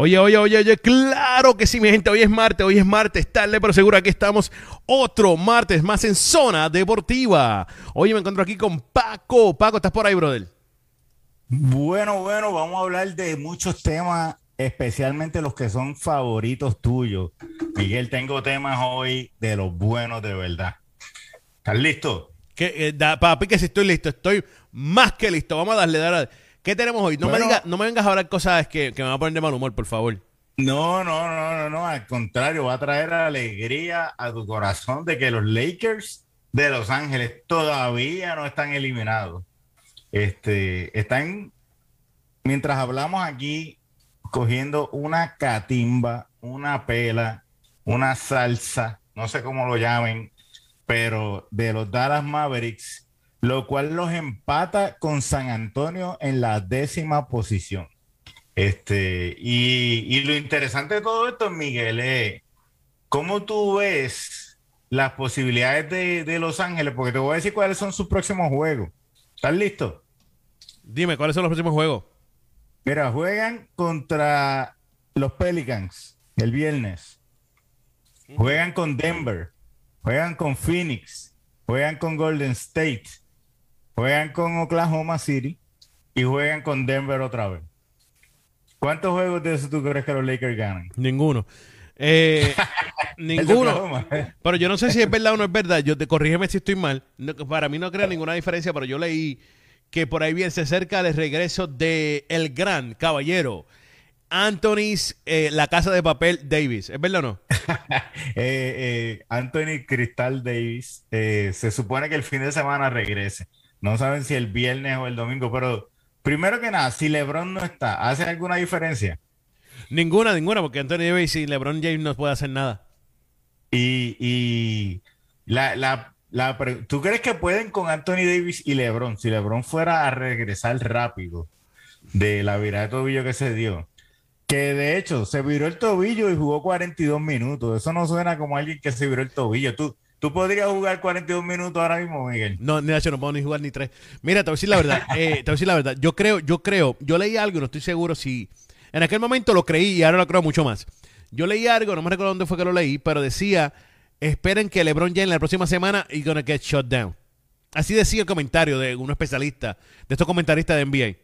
Oye, oye, oye, oye, claro que sí, mi gente. Hoy es martes, hoy es martes, tarde, pero seguro aquí estamos otro martes más en Zona Deportiva. Hoy me encuentro aquí con Paco. Paco, ¿estás por ahí, brother? Bueno, bueno, vamos a hablar de muchos temas, especialmente los que son favoritos tuyos. Miguel, tengo temas hoy de los buenos de verdad. ¿Estás listo? Que, eh, da- papi, que si estoy listo, estoy más que listo. Vamos a darle, darle. ¿Qué tenemos hoy? No, me, diga- no me vengas a hablar cosas que, que me van a poner de mal humor, por favor. No, no, no, no, no, al contrario, va a traer alegría a tu corazón de que los Lakers de Los Ángeles todavía no están eliminados. Este, están, mientras hablamos aquí, cogiendo una catimba, una pela, una salsa, no sé cómo lo llamen, pero de los Dallas Mavericks, lo cual los empata con San Antonio en la décima posición. Este, y, y lo interesante de todo esto, Miguel, es cómo tú ves las posibilidades de, de Los Ángeles, porque te voy a decir cuáles son sus próximos juegos. ¿Estás listo? Dime, ¿cuáles son los próximos juegos? Mira, juegan contra los Pelicans el viernes. Juegan con Denver. Juegan con Phoenix. Juegan con Golden State. Juegan con Oklahoma City. Y juegan con Denver otra vez. ¿Cuántos juegos de eso tú crees que los Lakers ganan? Ninguno. Eh, ninguno. Pero yo no sé si es verdad o no es verdad. Yo te corrígeme si estoy mal. No, para mí no crea ninguna diferencia, pero yo leí que por ahí bien se acerca el regreso de el gran caballero Anthony's eh, La Casa de Papel Davis. ¿Es verdad o no? Eh, Anthony Cristal Davis se supone que el fin de semana regrese. No saben si el viernes o el domingo, pero primero que nada, si LeBron no está, ¿hace alguna diferencia? Ninguna, ninguna, porque Anthony Davis y LeBron James no puede hacer nada. Y, y la, la, la ¿tú crees que pueden con Anthony Davis y LeBron? Si LeBron fuera a regresar rápido de la virada de tobillo que se dio. Que de hecho se viró el tobillo y jugó 42 minutos. Eso no suena como alguien que se viró el tobillo. ¿Tú, tú podrías jugar 42 minutos ahora mismo, Miguel? No, de hecho, no puedo ni jugar ni tres. Mira, te voy a decir la verdad. eh, te voy a decir la verdad. Yo creo, yo creo, yo leí algo y no estoy seguro si. En aquel momento lo creí y ahora lo creo mucho más. Yo leí algo, no me recuerdo dónde fue que lo leí, pero decía: esperen que LeBron James la próxima semana y gonna get shut down. Así decía el comentario de un especialista, de estos comentaristas de NBA.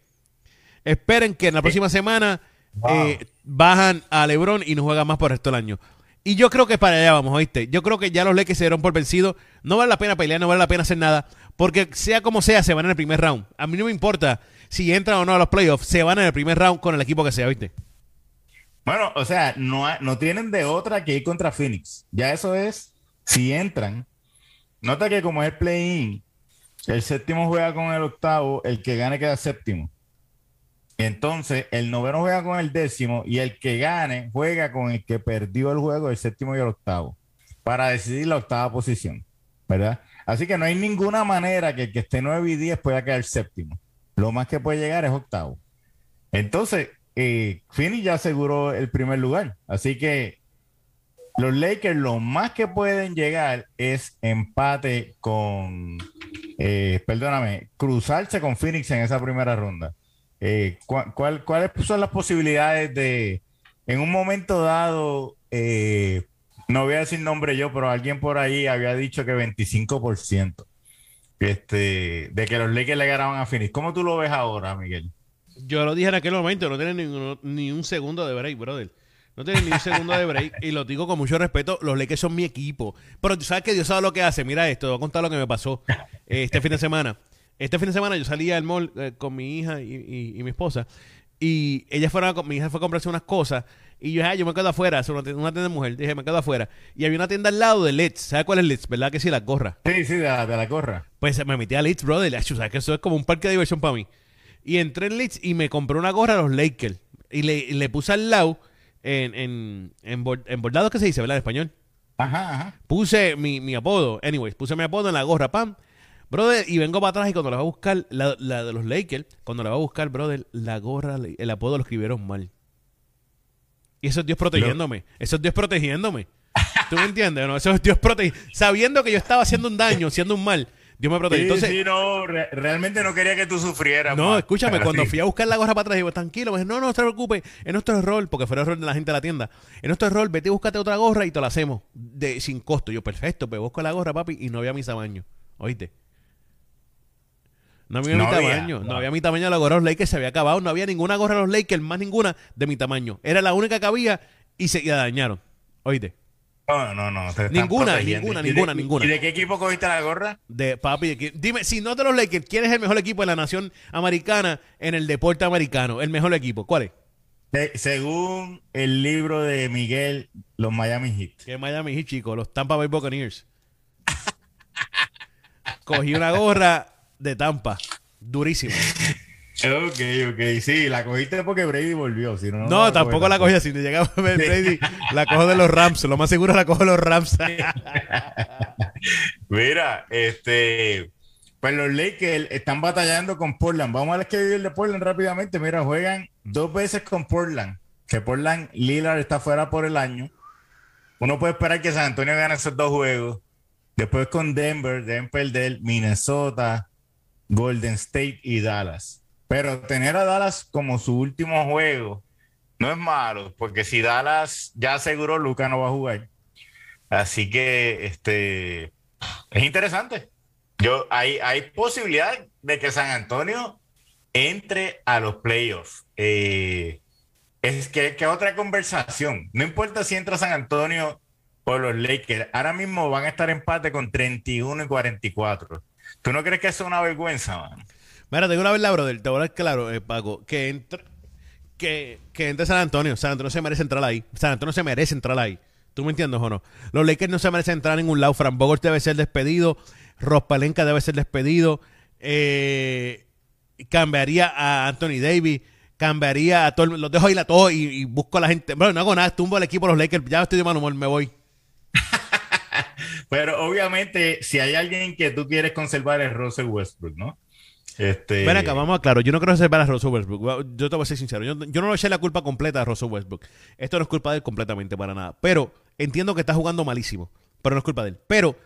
Esperen que en la próxima semana Wow. eh, bajan a LeBron y no juegan más por el resto del año. Y yo creo que para allá vamos, ¿oíste? Yo creo que ya los Lakers se dieron por vencidos. No vale la pena pelear, no vale la pena hacer nada. Porque sea como sea, se van en el primer round. A mí no me importa si entran o no a los playoffs. Se van en el primer round con el equipo que sea, ¿viste? Bueno, o sea, no, no tienen de otra que ir contra Phoenix. Ya eso es, si entran. Nota que como es play-in, el séptimo juega con el octavo, el que gane queda séptimo. Entonces, el noveno juega con el décimo y el que gane juega con el que perdió el juego, el séptimo y el octavo, para decidir la octava posición, ¿verdad? Así que no hay ninguna manera que el que esté 9 y 10 pueda quedar séptimo. Lo más que puede llegar es octavo. Entonces, eh, Phoenix ya aseguró el primer lugar. Así que los Lakers lo más que pueden llegar es empate con, eh, perdóname, cruzarse con Phoenix en esa primera ronda. Eh, ¿cuál- cuál- ¿Cuáles son las posibilidades de, en un momento dado, eh, no voy a decir nombre yo, pero alguien por ahí había dicho que 25%, este, de que los Lakers le ganaban a Phoenix. ¿Cómo tú lo ves ahora, Miguel? Yo lo dije en aquel momento, no tienen ni, ni un segundo de break, brother. No tienen ni un segundo de break y lo digo con mucho respeto. Los Lakers son mi equipo. Pero tú sabes que Dios sabe lo que hace. Mira esto, te voy a contar lo que me pasó este fin de semana. Este fin de semana yo salí al mall eh, con mi hija y, y- y mi esposa y ella fueron a mi hija fue a comprarse unas cosas y yo dije, "Ah, yo me quedo afuera, una tienda, una tienda de mujer. Dije, me quedo afuera. Y había una tienda al lado de Let's. ¿Sabes cuál es Let's? ¿Verdad que sí? Las gorras. Sí, sí, de la, de la corra. Pues me metí a Leeds, brother. ¿sabes que eso es como un parque de diversión para mí. Y entré en Leeds y me compré una gorra a los Lakers. Y le, y le puse al lado, en, en, en, bord- en bordado, ¿qué se dice, verdad? En español. Ajá, ajá. Puse mi, mi apodo. Anyways, puse mi apodo en la gorra, pam. Brother, y vengo para atrás y cuando la va a buscar, la, la de los Lakers, cuando la va a buscar, brother, la gorra, el apodo lo escribieron mal. Y eso es Dios protegiéndome. Eso es Dios protegiéndome. ¿Tú me entiendes? No? Eso es Dios protegiendo. Sabiendo que yo estaba haciendo un daño, haciendo un mal. Dios me protege. Sí, Entonces, sí, no, re- realmente no quería que tú sufrieras. no, man. escúchame, Pero cuando sí. fui a buscar la gorra para atrás, digo, tranquilo, me dice, no, no se preocupe, es nuestro error, porque fue el error de la gente de la tienda. Es nuestro error, vete y búscate otra gorra y te la hacemos de, sin costo. Yo, perfecto, pues busco la gorra, papi, y no había mi tamaño. ¿Oíste? No había No mi había, tamaño, no no. había mi tamaño de la gorra de los Lakers, se había acabado, no había ninguna gorra de los Lakers, más ninguna de mi tamaño. Era la única que había y se y la dañaron. ¿Oíste? No, no, no. Ninguna, ninguna, ¿Y de- ninguna, ninguna. ¿Y de qué equipo cogiste la gorra? de papi. de dime, si no de los Lakers, ¿quién es el mejor equipo de la nación americana en el deporte americano? El mejor equipo, ¿cuál es? Se- según el libro de Miguel, los Miami Heat. Que Miami Heat, chicos, los Tampa Bay Buccaneers. Cogí una gorra de Tampa, durísima. Ok, ok, sí, la cogiste porque Brady volvió. Si no, No, tampoco la cogí. así. Si llegaba a ver Brady, la cojo de los Rams. Lo más seguro la cojo de los Rams. Mira, este, pues los Lakers están batallando con Portland. Vamos a ver qué vive el de Portland rápidamente. Mira, juegan dos veces con Portland. Que Portland, Lillard está fuera por el año. Uno puede esperar que San Antonio gane esos dos juegos. Después con Denver, deben perder Minnesota, Golden State y Dallas. Pero tener a Dallas como su último juego no es malo, porque si Dallas ya aseguró, Luca no va a jugar. Así que este es interesante. Yo hay, hay posibilidad de que San Antonio entre a los playoffs. Eh, es que, que otra conversación. No importa si entra San Antonio o los Lakers. Ahora mismo van a estar empate con 31 y 44. ¿Tú no crees que eso es una vergüenza, man? Mira, te digo una verdad, brother. Te voy a claro, eh, Paco. Que entre, que, que entre San Antonio. San Antonio se merece entrar ahí. San Antonio se merece entrar ahí. ¿Tú me entiendes o no? Los Lakers no se merecen entrar a ningún lado. Fran Boggart debe ser despedido. Rospalenka debe ser despedido. Eh, cambiaría a Anthony Davis. Cambiaría a todo el- Los dejo ahí la todo y, y busco a la gente. Bueno, no hago nada. Tumbo al equipo de los Lakers. Ya estoy de mal humor. Me voy. Pero obviamente, si hay alguien que tú quieres conservar es Russell Westbrook, ¿no? Este, Ven acá, vamos a. Yo no quiero reservar a Russell Westbrook. Yo te voy a ser sincero. Yo, yo no le eché la culpa completa a Russell Westbrook. Esto no es culpa de él completamente para nada. Pero entiendo que está jugando malísimo. Pero no es culpa de él. Pero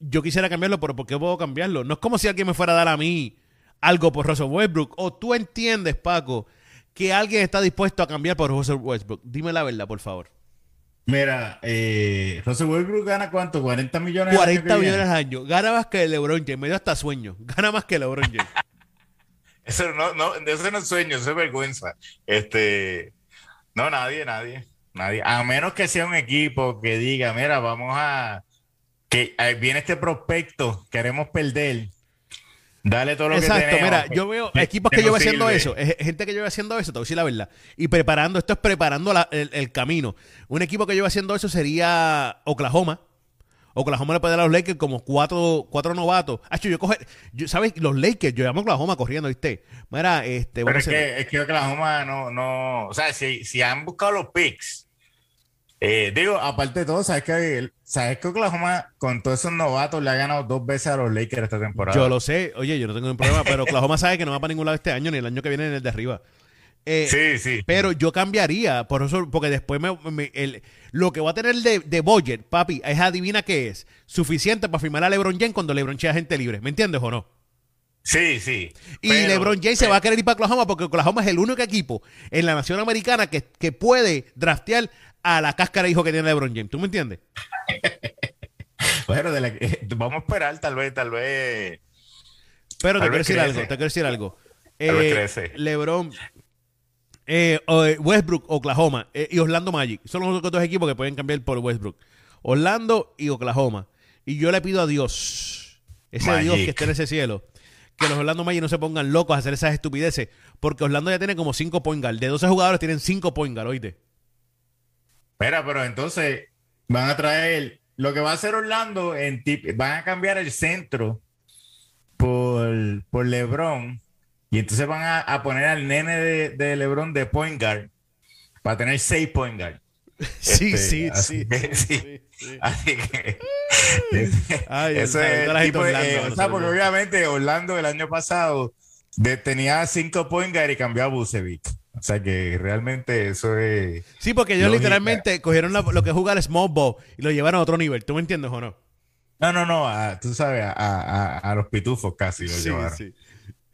yo quisiera cambiarlo, pero ¿por qué puedo cambiarlo? No es como si alguien me fuera a dar a mí algo por Russell Westbrook. O tú entiendes, Paco, que alguien está dispuesto a cambiar por Russell Westbrook. Dime la verdad, por favor. Mira, eh, Russell Westbrook gana cuánto? 40 millones. el año 40 que viene? millones al año. Gana más que LeBron James. Me dio hasta sueño. Gana más que LeBron James. Eso no, no, eso no es sueño, eso es vergüenza. Este, no, nadie, nadie, nadie. A menos que sea un equipo que diga, mira, vamos a, que viene este prospecto, queremos perder, dale todo lo Exacto, que tenemos. mira, yo veo equipos que, yo haciendo eso, es- gente que yo veo haciendo eso, te voy a decir la verdad, y preparando, esto es preparando la- el, el camino. Un equipo que yo veo haciendo eso sería Oklahoma. Oklahoma le puede dar a los Lakers como cuatro, cuatro novatos. Hacho, yo coge, yo, ¿sabes? Los Lakers, yo llamo a Oklahoma corriendo, ¿viste? Mira, este, Pero es que, es que Oklahoma no, no, o sea, si, si han buscado los picks, eh, digo, aparte de todo, sabes que, sabes que Oklahoma con todos esos novatos le ha ganado dos veces a los Lakers esta temporada. yo lo sé, oye, yo no tengo ningún problema, pero Oklahoma sabe que no va para ningún lado este año, ni el año que viene, ni el de arriba. Eh, sí, sí. Pero yo cambiaría, por eso, porque después me, me- el- lo que voy a tener de, de budget, papi, es adivina qué es. Suficiente para firmar a LeBron James cuando LeBron sea gente libre. ¿Me entiendes o no? Sí, sí. Y Pero- LeBron James se va a querer ir para Oklahoma porque Oklahoma es el único equipo en la nación americana que, que puede draftear a la cáscara hijo que tiene LeBron James. ¿Tú me entiendes? Bueno, de la- vamos a esperar, tal vez, tal vez. Pero te Tal quiero vez decir algo, te quiero decir algo. Vez Eh. LeBron, eh, eh, Westbrook, Oklahoma eh, y Orlando Magic. Son los dos equipos que pueden cambiar por Westbrook. Orlando y Oklahoma. Y yo le pido a Dios, ese Magic. Dios que esté en ese cielo, que los Orlando Magic no se pongan locos a hacer esas estupideces. Porque Orlando ya tiene como 5 point guard. De 12 jugadores tienen 5 point guard, oíste. Mira, pero entonces van a traer lo que va a hacer Orlando en tip- van a cambiar el centro por, por LeBron y entonces van a, a poner al nene de, de LeBron de point guard para tener seis point guard. Sí, Este, sí, así sí, que, sí. sí, sí. Así que Ay, el es gente tipo de- de Orlando, eh, o sea, nosotros porque obviamente Orlando el año pasado de- tenía cinco point guard y cambió a Bucevic. O sea que realmente eso es Sí, porque ellos Lógica. literalmente cogieron la- lo que juega el small ball y lo llevaron a otro nivel. ¿Tú me entiendes o no? No, no, no, a- tú sabes, a, a- a los pitufos casi lo Sí, llevaron. sí.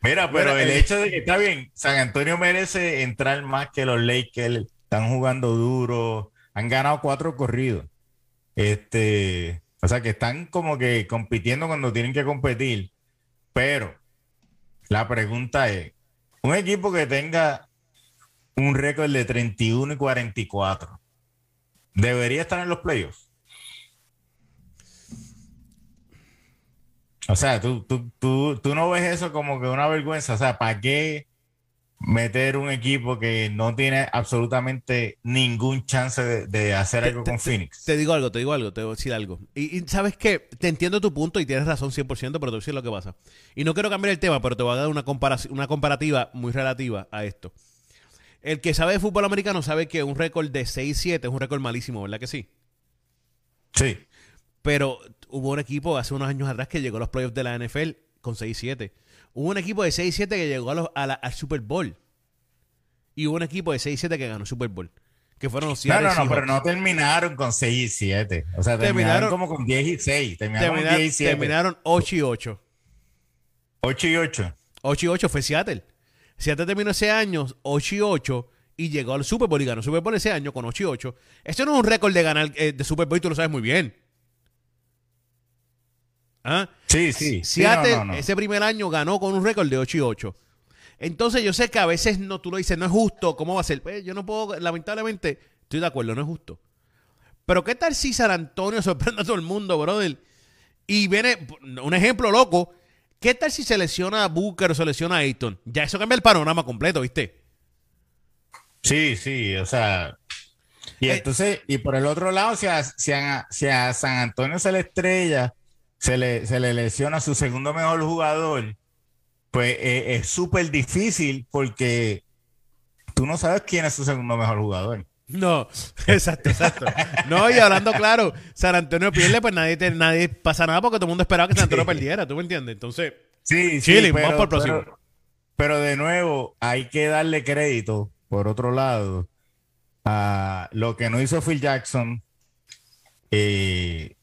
Mira, pero el eh, hecho de que está bien, San Antonio merece entrar más que los Lakers, están jugando duro, han ganado cuatro corridos. Este, o sea que están como que compitiendo cuando tienen que competir. Pero la pregunta es, un equipo que tenga un récord de 31 y 44, ¿debería estar en los playoffs? O sea, tú, tú, tú, tú no ves eso como que una vergüenza. O sea, ¿para qué meter un equipo que no tiene absolutamente ningún chance de, de hacer algo con Phoenix? Te digo algo, te digo algo, te voy a decir algo. Y, y sabes que te entiendo tu punto y tienes razón 100%, pero te voy a decir lo que pasa. Y no quiero cambiar el tema, pero te voy a dar una, comparación, una comparativa muy relativa a esto. El que sabe de fútbol americano sabe que un récord de 6-7 es un récord malísimo, ¿verdad que sí? Sí. Pero hubo un equipo hace unos años atrás que llegó a los playoffs de la NFL con 6-7. Hubo un equipo de 6-7 que llegó a los- a la- al Super Bowl. Y hubo un equipo de 6-7 que ganó el Super Bowl. Que fueron los No, Seattle no, no, pero Seahawks. no terminaron con 6 y 7. O sea, terminaron, Terminaron- como con 10 y 6. Terminaron, Terminar- con 10 y 7. terminaron 8 y 8. 8 y 8. 8 y 8 fue Seattle. Seattle terminó ese año 8 y 8 y llegó al Super Bowl y ganó Super Bowl ese año con 8 y 8. Eso no es un récord de ganar eh, de Super Bowl y tú lo sabes muy bien. ¿Ah? Sí, sí. Sí, Seattle no, no, no. ese primer año ganó con un récord de 8 y 8. Entonces yo sé que a veces no, tú lo dices, no es justo, ¿cómo va a ser? Pues yo no puedo, lamentablemente, estoy de acuerdo, no es justo. Pero ¿qué tal si San Antonio sorprende a todo el mundo, brother? Y viene, un ejemplo loco, ¿qué tal si se lesiona a Booker o se lesiona a Ayton? Ya eso cambia el panorama completo, ¿viste? Sí, sí, o sea. Y Eh, entonces, y por el otro lado, si a, si a- si a San Antonio se le estrella, se le, se le lesiona su segundo mejor jugador, pues eh, es súper difícil porque tú no sabes quién es su segundo mejor jugador. No, exacto, exacto. No, y hablando claro, San Antonio pierde, pues nadie, te- nadie pasa nada porque todo el mundo esperaba que San Antonio perdiera, ¿tú me entiendes? Entonces, Sí, Chile, vamos por el próximo. Pero, pero de nuevo, hay que darle crédito, por otro lado, a lo que no hizo Phil Jackson. eh,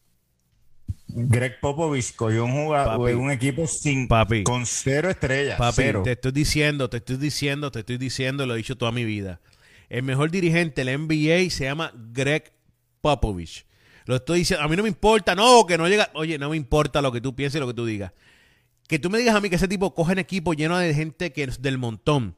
Greg Popovich cogió un jugador, Papi. un equipo sin Papi. con cero estrellas. Papi, cero. te estoy diciendo, te estoy diciendo, te estoy diciendo, lo he dicho toda mi vida. El mejor dirigente del NBA se llama Greg Popovich. Lo estoy diciendo, a mí no me importa, no, que no llega. Oye, no me importa lo que tú pienses y lo que tú digas. Que tú me digas a mí que ese tipo coge un equipo lleno de gente que es del montón.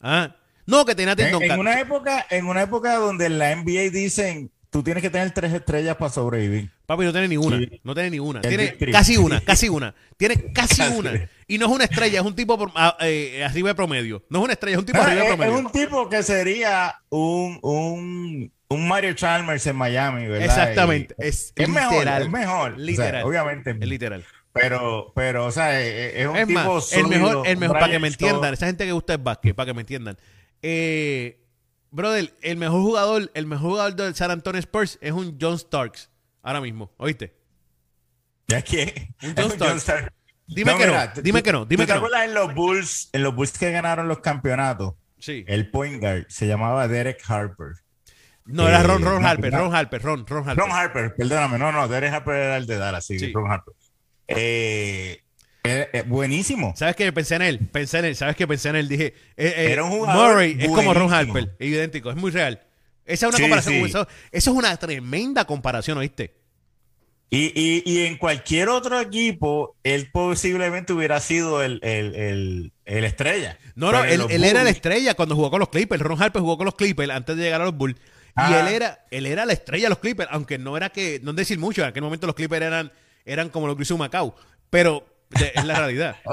¿Ah? No, que tenía En, en una época, en una época donde en la NBA dicen tú tienes que tener tres estrellas para sobrevivir. Papi, no tiene ni una. Sí. No tiene ni una. Es Tiene casi una, casi una. Tiene casi, Casi. una. Y no es una estrella, es un tipo por- eh, arriba de promedio. No es una estrella, es un tipo Ah, arriba de es, es promedio. un tipo que sería un, un, un Mario Chalmers en Miami, ¿verdad? Exactamente. Y- Es, es mejor, literal. es mejor. O sea, Literal. obviamente. Es literal. Pero, pero, o sea, es, es un Es tipo más, el sólido, mejor, el mejor, para que me entiendan, esa gente que gusta el básquet, para que me entiendan. Eh, brother, el mejor jugador, el mejor jugador del San Antonio Spurs es un John Starks. Ahora mismo, ¿oíste? ¿Ya qué? Un John Starks. Starks. Dime que no, dime que no, dime ¿tú que te no. acuerdas en los Bulls, en los Bulls que ganaron los campeonatos? Sí. El point guard se llamaba Derek Harper. No, era eh, Ron, Ron no, Harper. Ron Harper, Ron, Ron Harper. Ron Harper, perdóname, no, no, Derek Harper era el de Dallas, sí, Sí. Ron Harper. Eh, eh, eh, buenísimo. ¿Sabes qué? Pensé en él, pensé en él, ¿sabes qué? Pensé en él, dije, eh, Era un jugador Murray es como Ron. Harper, es idéntico, es muy real. Esa es una Sí, comparación, sí. Eso, eso es una tremenda comparación, ¿oíste? Y, y, y en cualquier otro equipo, él posiblemente hubiera sido el, el, el, el estrella. No, Pero no, él, él era la estrella cuando jugó con los Clippers. Ron Harper jugó con los Clippers antes de llegar a los Bulls. Y él era, él era la estrella de los Clippers, aunque no era que, no es decir mucho, en aquel momento los Clippers eran, eran como los Grizzlies Macau. Pero de- es la realidad.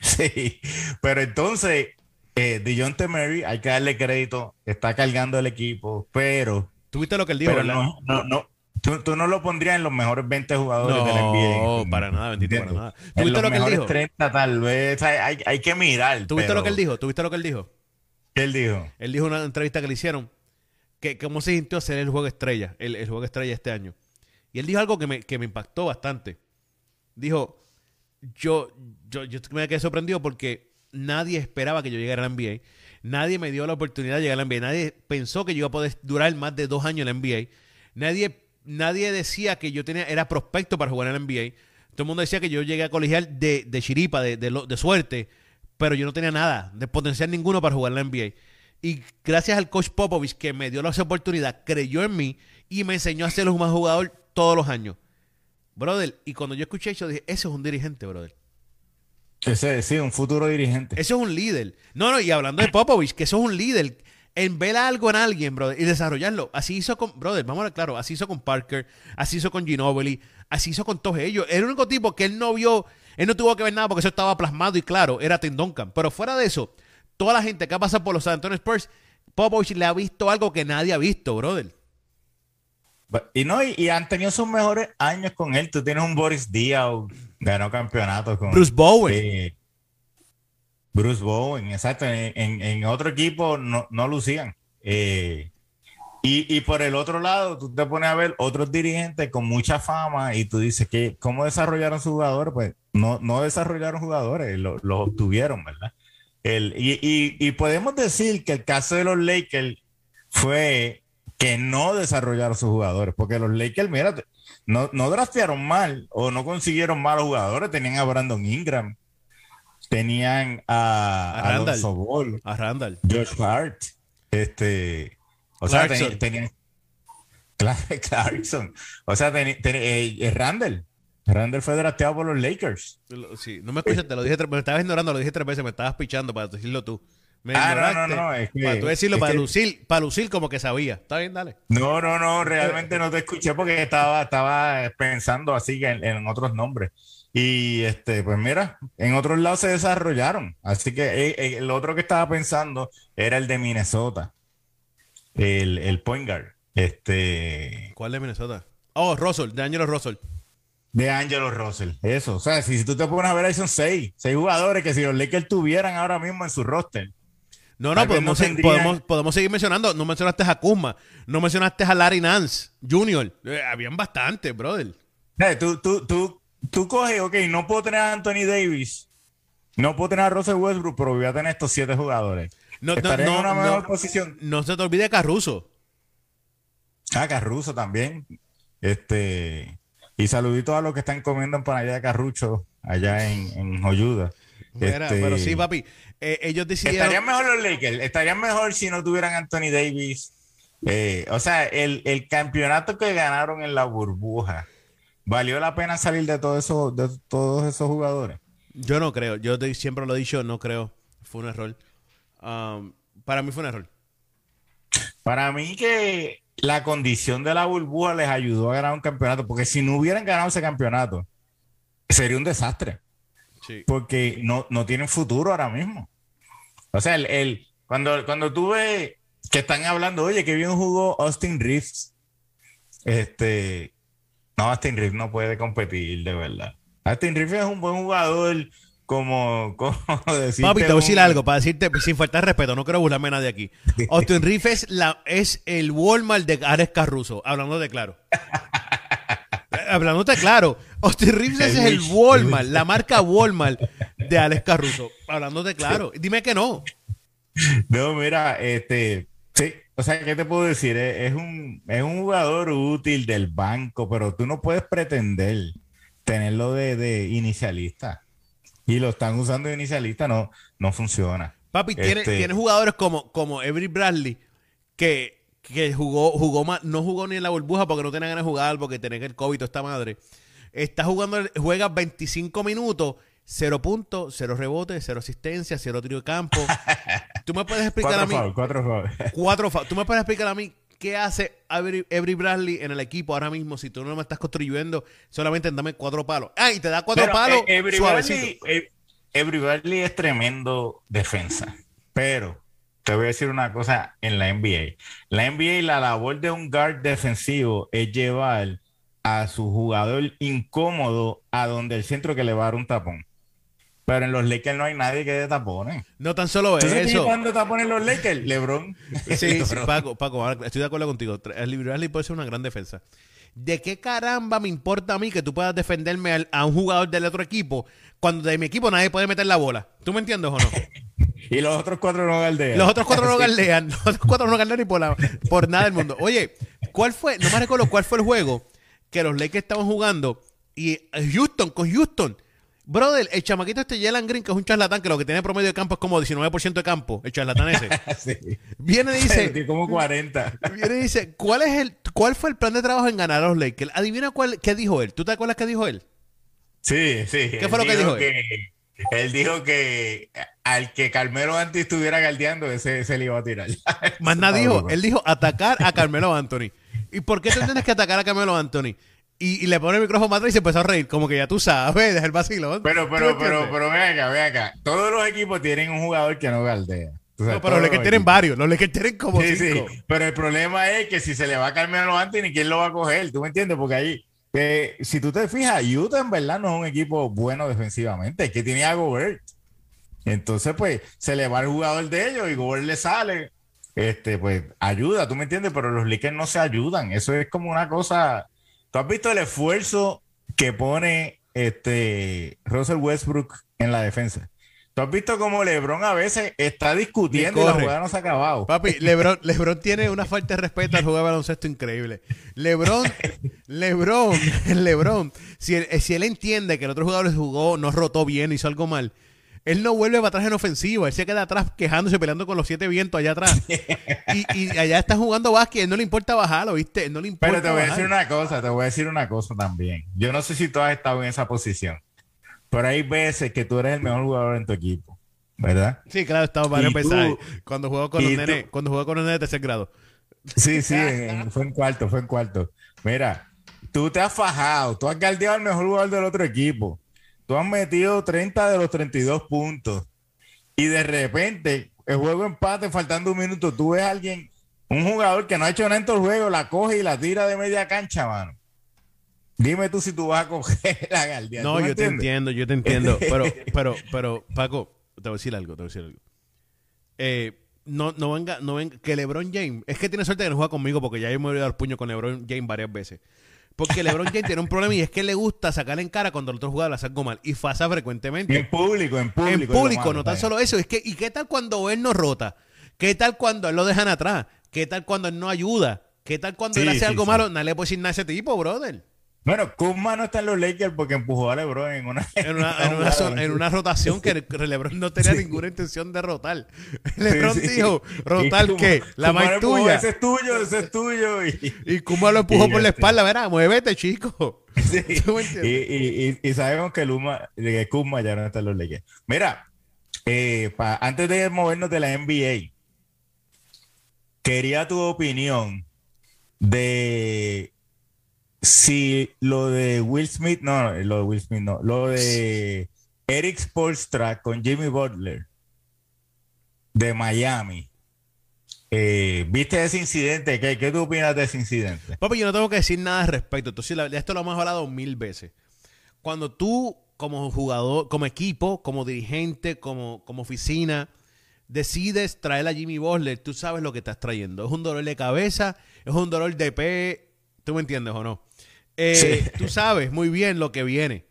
Sí, pero entonces, eh, DeJounte Murray, hay que darle crédito, está cargando el equipo, pero, ¿Tuviste lo que él dijo? pero no, no, no, tú, tú no lo pondrías en los mejores 20 jugadores del NBA. No, para nada, bendito, para nada. En ¿Tuviste los lo que él dijo? 30 tal vez, hay, hay, hay que mirar. ¿Tuviste pero- lo que él dijo? ¿Tuviste lo que él dijo? ¿Qué él dijo? Él dijo en una entrevista que le hicieron que cómo se sintió hacer el juego estrella, el, el juego estrella este año. Y él dijo algo que me, que me impactó bastante. Dijo, yo, yo, yo me quedé sorprendido porque nadie esperaba que yo llegara a la NBA. Nadie me dio la oportunidad de llegar a la NBA. Nadie pensó que yo iba a poder durar más de dos años en la NBA. Nadie nadie decía que yo tenía era prospecto para jugar en la NBA. Todo el mundo decía que yo llegué a colegial de, de chiripa, de, de, suerte, pero yo no tenía nada, de potencial ninguno para jugar en la NBA. Y gracias al coach Popovich que me dio la oportunidad, creyó en mí y me enseñó a ser un más jugador todos los años. Brother, y cuando yo escuché eso dije, ese es un dirigente, brother. Ese, sí, un futuro dirigente. Eso es un líder. No, no, y hablando de Popovich, que eso es un líder. En ver algo en alguien, brother, y desarrollarlo. Así hizo con, brother, vamos a ver claro, así hizo con Parker, así hizo con Ginobili, así hizo con todos ellos. El único tipo que él no vio, él no tuvo que ver nada porque eso estaba plasmado y claro, era Tim Duncan. Pero fuera de eso, toda la gente que ha pasado por los San Antonio Spurs, Popovich le ha visto algo que nadie ha visto, brother. Y no, y, y han tenido sus mejores años con él. Tú tienes un Boris Díaz, ganó campeonatos con Bruce Bowen. eh, Bruce Bowen, exacto. En, en- en otro equipo no, no lucían. Eh, y, y por el otro lado, tú te pones a ver otros dirigentes con mucha fama y tú dices que cómo desarrollaron sus jugadores, pues no, no desarrollaron jugadores, lo- los obtuvieron, ¿verdad? El, y, y- y podemos decir que el caso de los Lakers fue que no desarrollaron sus jugadores, porque los Lakers, mira, no, no draftearon mal o no consiguieron malos jugadores, tenían a Brandon Ingram, tenían a, A Randall. Alonso Ball, A Randall. Josh Hart, este, o sea, teni- tenían Cla- Clarkson, o sea, teni- teni- eh, eh, Randall, Randall fue drafteado por los Lakers. Sí, no me escuchas, te lo dije tres me estabas ignorando, lo dije tres veces, me estabas pichando para decirlo tú. Me Ah, no, ignoraste no, no, es que- para tú decirlo, es para que- lucir, para lucir como que sabía. Está bien, dale. No, no, no, realmente no te escuché porque estaba, estaba pensando así en otros nombres. Y este, pues mira, en otros lados se desarrollaron. Así que eh, eh, el otro que estaba pensando era el de Minnesota, el, el point guard, este, ¿Cuál de Minnesota? Oh, Russell, de Angelo Russell. de Angelo Russell. Eso, o sea, si, si tú te pones a ver ahí son seis, seis jugadores que si los Lakers tuvieran ahora mismo en su roster. No, no, podemos, no podemos, podemos seguir mencionando. No mencionaste a Kuzma, no mencionaste a Larry Nance Jr. Eh, habían bastantes, brother. Tú, tú, tú, tú coges, ok, no puedo tener a Anthony Davis, no puedo tener a Russell Westbrook, pero voy a tener estos siete jugadores. No, no, en una no. mejor posición. No se te olvide Caruso. Ah, Carruso también. Este, y saluditos a los que están comiendo empanadilla de Carrucho allá en, en Joyuda. Mira, Este, pero sí, papi. Eh, ellos decidieron. Estarían mejor los Lakers, estarían mejor si no tuvieran Anthony Davis. Eh, o sea, el, el campeonato que ganaron en la burbuja, ¿valió la pena salir de, todo eso, de todos esos jugadores? Yo no creo. Yo te- siempre lo he dicho, no creo. Fue un error. Um, para mí fue un error. Para mí que la condición de la burbuja les ayudó a ganar un campeonato, porque si no hubieran ganado ese campeonato, sería un desastre, Sí. porque no, no tienen futuro ahora mismo. O sea, el, el- cuando, cuando tú ves que están hablando, oye, que bien jugó Austin Reeves, este, no, Austin Reeves no puede competir, de verdad. Austin Reeves es un buen jugador, como, como decirte Papi, te voy a decir un- algo para decirte sin faltar respeto. No quiero burlarme a nadie aquí. Austin Reeves es, la, es el Walmart de Alex Caruso. Hablando de claro. Hablándote claro, Austin Reeves es el Walmart, la marca Walmart de Alex Caruso. Hablándote claro. Dime que no. No, mira, este, sí, o sea, ¿qué te puedo decir? Es, es un, es un jugador útil del banco, pero tú no puedes pretender tenerlo de, de inicialista. Y lo están usando de inicialista, no, no funciona. Papi, tiene, Este- tiene jugadores como, como Avery Bradley que, que jugó, jugó más, no jugó ni en la burbuja porque no tenía ganas de jugar, porque tenía el COVID, toda esta madre. Está jugando, juega 25 minutos, 0 puntos, 0 rebotes, 0 asistencia, 0 tiro de campo. Tú me puedes explicar a mí, cuatro cuatro Tú me puedes explicar a mí qué hace Avery, Avery Bradley en el equipo ahora mismo si tú no me estás construyendo solamente en dame cuatro palos. Ah, y te da cuatro Pero, palos eh, Avery suavecito. Bradley- eh, Avery Bradley es tremendo defensa, pero te voy a decir una cosa en la NBA. La NBA, la labor de un guard defensivo es llevar a su jugador incómodo a donde el centro que le va a dar un tapón. Pero en los Lakers no hay nadie que dé tapones. No tan solo ¿Tú sabes quién eso. cuando tapones los Lakers? LeBron. Sí, sí, LeBron. Paco, Paco, estoy de acuerdo contigo. El Bradley puede ser una gran defensa. ¿De qué caramba me importa a mí que tú puedas defenderme al- a un jugador del otro equipo cuando de mi equipo nadie puede meter la bola? ¿Tú me entiendes o no? Y los otros cuatro no galdean. Los otros cuatro no galdean. Los otros cuatro no galdean ni por, la- por nada del mundo. Oye, ¿Cuál fue? No me recuerdo cuál fue el juego que los Lakers estaban jugando y Houston con Houston. Brother, el chamaquito este Jalen Green, que es un charlatán, que lo que tiene promedio de campo es como 19% de campo, el charlatán ese. Sí. Viene y dice, Tiene como 40. viene y dice, ¿cuál es el, cuál fue el plan de trabajo en ganar a los Lakers? Adivina cuál, qué dijo él. ¿Tú te acuerdas qué dijo él? Sí, sí. ¿Qué fue lo que dijo que- él dijo que al que Carmelo antes estuviera galdeando, ese se le iba a tirar. Más nada dijo. Él dijo atacar a Carmelo Anthony. ¿Y por qué tú tienes que atacar a Carmelo Anthony? Y, y le pone el micrófono atrás y se empezó a reír. Como que ya tú sabes, deja el vacilón. Pero, ¿Tú pero, pero, pero, ven acá, ven acá. Todos los equipos tienen un jugador que no galdea. No, pero los Lakers tienen varios. Los Lakers tienen como Sí, sí. cinco. Pero el problema es que si se le va a Carmelo Anthony, ¿quién lo va a coger? ¿Tú me entiendes? Porque ahí, eh, si tú te fijas, Utah en verdad no es un equipo bueno defensivamente. Es que tiene a Gobert. Entonces, pues, se le va el jugador de ellos y Gobert le sale. Este, pues, ayuda, ¿tú me entiendes? Pero los Lakers no se ayudan. Eso es como una cosa. ¿Tú has visto el esfuerzo que pone este Russell Westbrook en la defensa? ¿Tú has visto cómo LeBron a veces está discutiendo y la jugada no se ha acabado? Papi, Lebron, Lebron tiene una falta de respeto al juego de baloncesto increíble. Lebron, Lebron, Lebron, si él, si él entiende que el otro jugador jugó, no rotó bien, hizo algo mal, él no vuelve para atrás en ofensiva, él se queda atrás quejándose, peleando con los siete vientos allá atrás. Y, y allá está jugando básquet, él no le importa bajarlo, ¿viste? Él no le importa Pero te voy a decir una cosa, te voy a decir una cosa también. Yo no sé si tú has estado en esa posición, pero hay veces que tú eres el mejor jugador en tu equipo, ¿verdad? Sí, claro, estaba para empezar. Cuando jugó con los nenes, cuando con los nenes de tercer grado. Sí, sí, en- fue en cuarto, fue en cuarto. Mira, tú te has fajado, tú has galdeado al mejor jugador del otro equipo. Tú has metido 30 de los 32 puntos. Y de repente, el juego empate, faltando un minuto, tú ves a alguien, un jugador que no ha hecho nada en todo el juego, la coge y la tira de media cancha, mano. Dime tú si tú vas a coger la galdia. No, ¿tú me yo te entiendo, yo te entiendo. Pero, pero, pero, Paco, te voy a decir algo, te voy a decir algo. Eh, no, no venga, no venga, que LeBron James, es que tiene suerte que no juega conmigo porque ya yo me he dado el puño con LeBron James varias veces. Porque LeBron James tiene un problema y es que le gusta sacarle en cara cuando el otro jugador la algo mal y pasa Y frecuentemente. en público, en público. En público, malo, no tan solo eso, es que, ¿y qué tal cuando él no rota? ¿Qué tal cuando él lo dejan atrás? ¿Qué tal cuando él no ayuda? ¿Qué tal cuando Sí, él hace sí, algo sí. malo? Nadie le puede decir nada a ese tipo, brother. Bueno, Kuzma no está en los Lakers porque empujó a LeBron en una, en una, en una, zo- en una rotación que LeBron no tenía ninguna intención de rotar. LeBron Sí, sí. dijo, ¿rotar qué? La más tuya. Ese es tuyo, ese es tuyo. Y, Y Kuma lo empujó Y por la espalda, verá, muévete, chico. sí, ¿Tú me y, y- y- y sabemos que, Luma, que Kuzma ya no está en los Lakers. Mira, eh, pa- antes de movernos de la NBA, quería tu opinión de si lo de Will Smith, no, lo de Will Smith, no, lo de Eric Spoelstra con Jimmy Butler de Miami. Eh, ¿Viste ese incidente? ¿Qué, ¿Qué tú opinas de ese incidente? Papi, yo no tengo que decir nada al respecto. Entonces, esto lo hemos hablado mil veces. Cuando tú, como jugador, como equipo, como dirigente, como, como oficina, decides traer a Jimmy Butler, tú sabes lo que estás trayendo. Es un dolor de cabeza, es un dolor de pe. ¿Tú me entiendes o no? Eh, Sí. Tú sabes muy bien lo que viene.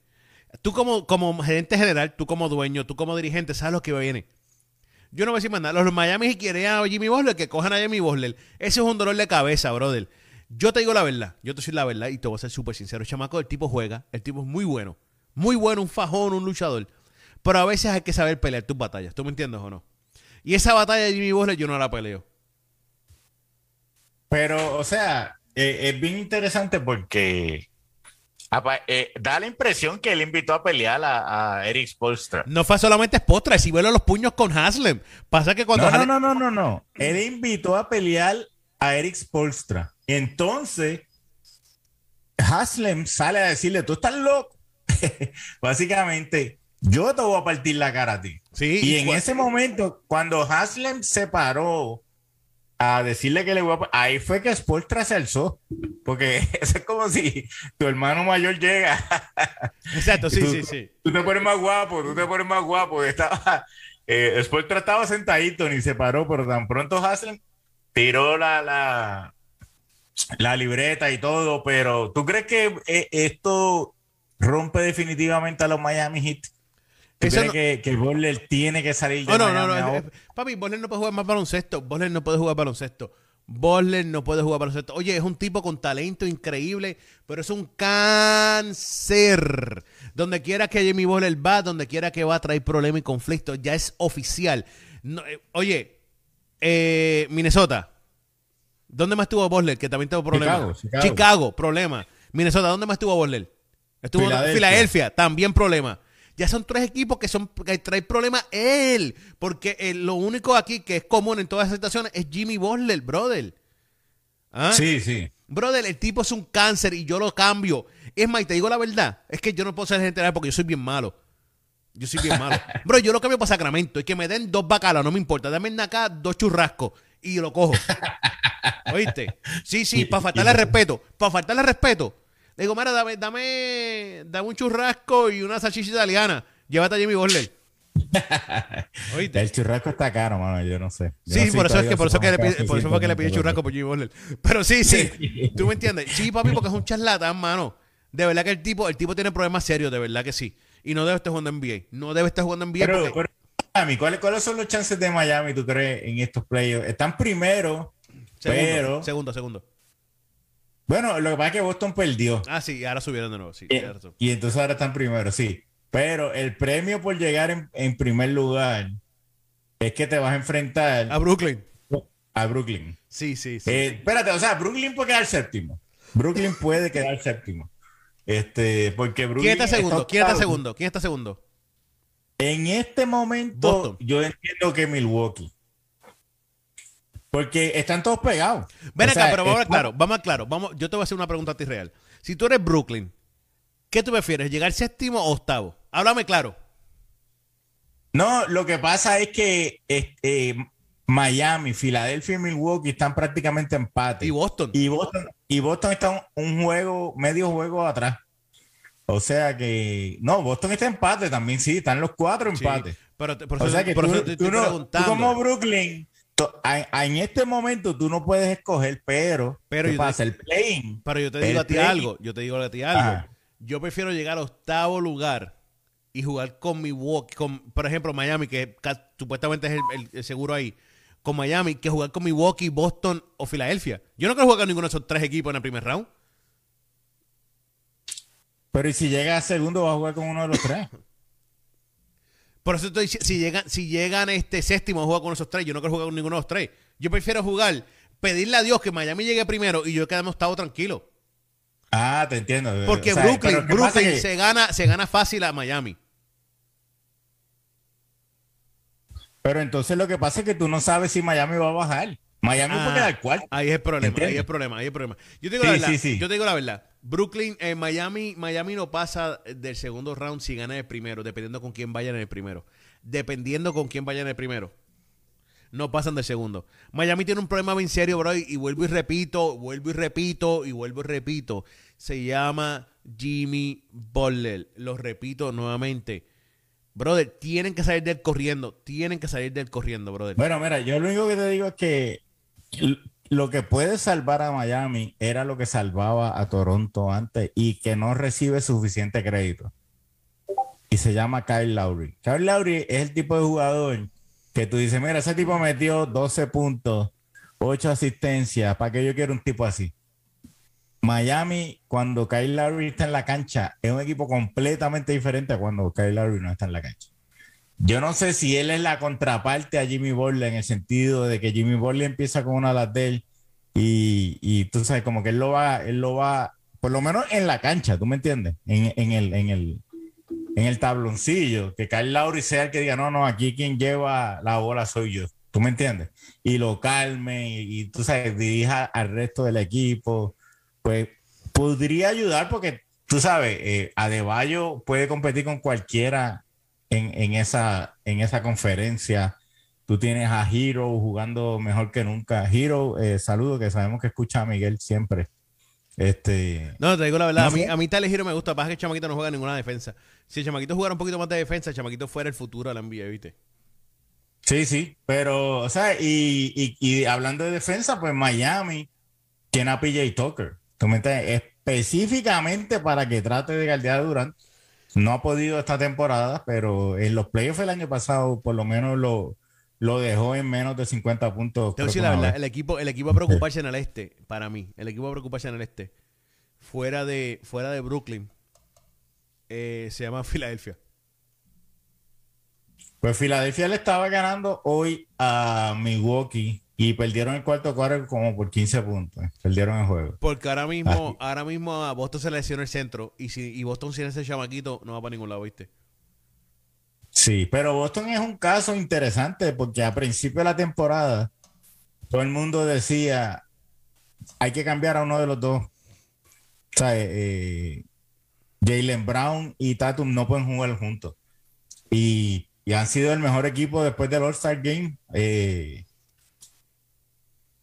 Tú como, como gerente general, tú como dueño, tú como dirigente, sabes lo que viene. Yo no voy a decir más nada. Los Miami quieren a Jimmy Butler, que cojan a Jimmy Butler. Ese es un dolor de cabeza, brother. Yo te digo la verdad. Yo te soy la verdad y te voy a ser súper sincero. Chamaco, el tipo juega. El tipo es muy bueno. Muy bueno, un fajón, un luchador. Pero a veces hay que saber pelear tus batallas. ¿Tú me entiendes o no? Y esa batalla de Jimmy Butler yo no la peleo. Pero, o sea, eh, es bien interesante porque eh, da la impresión que él invitó a pelear a, a Eric Spolstra. No fue solamente postra, si vuelo los puños con Haslem. Pasa que cuando No, no, Haslem- no, no, no, no. Él invitó a pelear a Eric Spolstra. Entonces, Haslem sale a decirle, tú estás loco. Básicamente, yo te voy a partir la cara a ti. Sí, Y en ese momento, cuando Haslem se paró a decirle que le voy a... Ahí fue que Spolstra se alzó. Porque eso es como si tu hermano mayor llega. Exacto, sí, tú, sí, sí. Tú te pones más guapo, tú te pones más guapo. Estaba, eh, Spolstra estaba sentadito, ni se paró, pero tan pronto Haslem tiró la, la, la libreta y todo. Pero ¿tú crees que eh, esto rompe definitivamente a los Miami Heat? ¿Tú Eso crees no- que, que Butler tiene que salir Oh, no, no, no. ahora? eh, Papi, Butler no puede jugar más baloncesto. Butler no puede jugar baloncesto. Bosler no puede jugar baloncesto. Oye, es un tipo con talento increíble, pero es un cáncer. Donde quiera que Jimmy Bosler va, donde quiera que va a traer problemas y conflictos, ya es oficial. No, eh, oye, eh, Minnesota, ¿dónde más estuvo Bosler? Que también tuvo problemas. Chicago, Chicago. problema. Minnesota, ¿dónde más estuvo Bosler? Estuvo en. Filadelfia, también problema. Ya son tres equipos que son que trae problemas él. Porque eh, lo único aquí que es común en todas las situaciones es Jimmy Butler, brother. ¿Ah? Sí, sí. Brother, el tipo es un cáncer y yo lo cambio. Es más, y te digo la verdad, es que yo no puedo ser gente real porque yo soy bien malo. Yo soy bien malo. Bro, yo lo cambio para Sacramento y que me den dos bacalas, no me importa. Dame acá dos churrascos y lo cojo. ¿Oíste? Sí, sí, para faltarle respeto. Para faltarle respeto. Le digo, mira, dame, dame, dame un churrasco y una salchicha italiana. Llévate a Jimmy Butler. ¿Oíste? El churrasco está caro, mano, yo no sé. Yo Sí, no sé por eso es que por eso, que le pide- por eso fue que le pide churrasco por Jimmy Butler. Pero sí, sí. ¿Tú me entiendes? Sí, papi, porque es un charlatán, mano. De verdad que el tipo, el tipo tiene problemas serios, de verdad que sí. Y no debe estar jugando en NBA. No debe estar jugando en NBA Pero, porque- pero, Miami, ¿cuáles, ¿cuáles son los chances de Miami, tú crees, en estos playoffs? Están primero, segundo, pero... segundo, segundo. Bueno, lo que pasa es que Boston perdió. Ah, sí, ahora subieron de nuevo. Sí, Y, razón. y entonces ahora están primero, sí. Pero el premio por llegar en, en primer lugar es que te vas a enfrentar A Brooklyn. a Brooklyn. Sí, sí, sí. Eh, espérate, o sea, Brooklyn puede quedar séptimo. Brooklyn puede quedar séptimo. Este, porque Brooklyn ¿Quién está segundo? ¿Quién está segundo? ¿Quién está segundo? En este momento, Boston. yo entiendo que Milwaukee. Porque están todos pegados. Ven O acá, sea, pero vamos a claro, vamos a claro. Vamos, yo te voy a hacer una pregunta a ti real. Si tú eres Brooklyn, ¿qué tú prefieres? ¿Llegar séptimo o octavo? Háblame claro. No, lo que pasa es que este, Miami, Filadelfia y Milwaukee están prácticamente empate. Y Boston. Y Boston, y Boston está un, un juego, medio juego atrás. O sea que. No, Boston está empate también, sí, están los cuatro Sí, empates. pero te- por O sea que tú, tú estoy no- tú como Brooklyn, en este momento tú no puedes escoger, pero. Pero ¿qué yo te- pasa? El play Pero yo te digo a ti algo, yo te digo a ti algo. Ajá. Yo prefiero llegar a octavo lugar y jugar con Milwaukee, con, por ejemplo, Miami, que supuestamente es el, el- el seguro ahí, con Miami, que jugar con Milwaukee, Boston o Filadelfia. Yo no quiero jugar con ninguno de esos tres equipos en el primer round. Pero ¿y si llega a segundo, vas a jugar con uno de los tres? Por eso estoy si llegan, si llegan este séptimo a jugar con esos tres, yo no quiero jugar con ninguno de los tres. Yo prefiero jugar, pedirle a Dios que Miami llegue primero y yo quedamos octavo tranquilo. Ah, te entiendo. Porque O sea, Brooklyn, pero ¿qué pasa Brooklyn que- se gana, se gana fácil a Miami. Pero entonces lo que pasa es que tú no sabes si Miami va a bajar. Miami Ah, puede quedar cuarto. Ahí es el problema, ahí es el problema, ahí es el problema. Yo te digo Sí, la verdad, sí, sí. yo te digo la verdad. Brooklyn, eh, Miami, Miami no pasa del segundo round si gana el primero, dependiendo con quién vayan en el primero. Dependiendo con quién vayan en el primero. No pasan del segundo. Miami tiene un problema bien serio, bro, y, vuelvo y repito, vuelvo y repito, y vuelvo y repito. Se llama Jimmy Butler. Lo repito nuevamente. Brother, tienen que salir del corriendo. Tienen que salir del corriendo, brother. Bueno, mira, yo lo único que te digo es que lo que puede salvar a Miami era lo que salvaba a Toronto antes y que no recibe suficiente crédito. Y se llama Kyle Lowry. Kyle Lowry es el tipo de jugador que tú dices, mira, ese tipo metió 12 puntos, 8 asistencias, ¿para qué yo quiero un tipo así? Miami, cuando Kyle Lowry está en la cancha, es un equipo completamente diferente a cuando Kyle Lowry no está en la cancha. Yo no sé si él es la contraparte a Jimmy Butler en el sentido de que Jimmy Butler empieza con una las de él y, y tú sabes, como que él lo va, él lo va, por lo menos en la cancha, ¿tú me entiendes? En, en el, en el, en el tabloncillo, que Kyle Lowry sea el que diga, no, no, aquí quien lleva la bola soy yo, ¿tú me entiendes? Y lo calme y, y tú sabes, dirija al resto del equipo, pues podría ayudar porque tú sabes, eh, Adebayo puede competir con cualquiera en, en esa, en esa conferencia. Tú tienes a Hero jugando mejor que nunca. Hero, eh, saludo, que sabemos que escucha a Miguel siempre. Este, No, te digo la verdad. No a mí, a mí Tyler Hero me gusta. Pasa que el chamaquito no juega ninguna defensa. Si el chamaquito jugara un poquito más de defensa, el chamaquito fuera el futuro de la NBA, ¿viste? sí, sí, pero, o sea, y, y- y hablando de defensa, pues Miami tiene a PJ Tucker. ¿Tú me entiendes? Específicamente para que trate de guardiar a Durant. No ha podido esta temporada, pero en los playoffs el año pasado por lo menos lo, lo dejó en menos de 50 puntos. Te voy a decir la verdad, el equipo, el equipo a preocuparse en el este, para mí, el equipo a preocuparse en el este, fuera de, fuera de Brooklyn, eh, se llama Filadelfia. Pues Filadelfia le estaba ganando hoy a Milwaukee y perdieron el cuarto cuarto como por 15 puntos. Perdieron el juego. Porque ahora mismo, ahora mismo a Boston se lesionó el centro y si y Boston sin ese chamaquito no va para ningún lado, ¿viste? Sí, pero Boston es un caso interesante porque a principio de la temporada todo el mundo decía hay que cambiar a uno de los dos. O sea, eh, Jalen Brown y Tatum no pueden jugar juntos. Y y han sido el mejor equipo después del All-Star Game. Eh,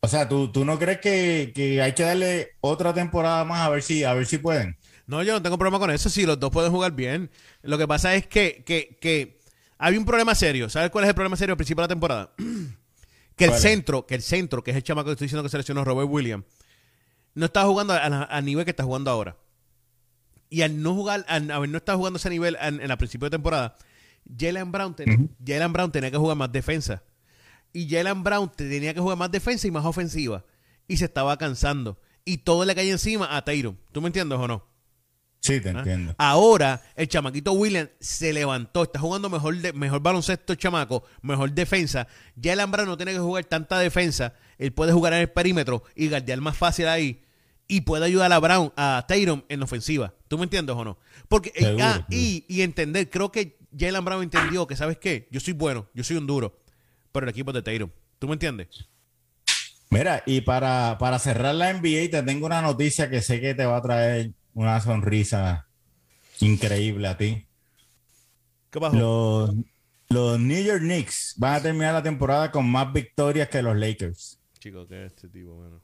o sea, ¿tú, ¿tú no crees que, hay que darle otra temporada más a ver si, a ver si pueden? No, yo no tengo problema con eso. Si los dos pueden jugar bien. Lo que pasa es que, que, hay un problema serio. ¿Sabes cuál es el problema serio al principio de la temporada? que el centro, que el centro, que es el chamaco que estoy diciendo que seleccionó Robert Williams, no está jugando al nivel que está jugando ahora. Y al no jugar, al, no estar jugando ese nivel en, en el principio de temporada, Jalen Brown, Brown tenía que jugar más defensa. Y Jalen Brown tenía que jugar más defensa y más ofensiva. Y se estaba cansando. Y todo le caía encima a Tyron. ¿Tú me entiendes o no? Sí, te ¿Ah? entiendo. Ahora, el chamaquito William se levantó. Está jugando mejor, de, mejor baloncesto el chamaco, mejor defensa. Jalen Brown no tiene que jugar tanta defensa. Él puede jugar en el perímetro y guardiar más fácil ahí. Y puede ayudar a Brown, a Tyron en ofensiva. ¿Tú me entiendes o no? Porque, ah, y, y entender, creo que Jalen Brown entendió que, ¿sabes qué? Yo soy bueno, yo soy un duro, pero el equipo de Tatum. ¿Tú me entiendes? Mira, y para, para cerrar la NBA, te tengo una noticia que sé que te va a traer una sonrisa increíble a ti. ¿Qué pasó? Los, los New York Knicks van a terminar la temporada con más victorias que los Lakers. Chico, ¿qué es este tipo, bueno?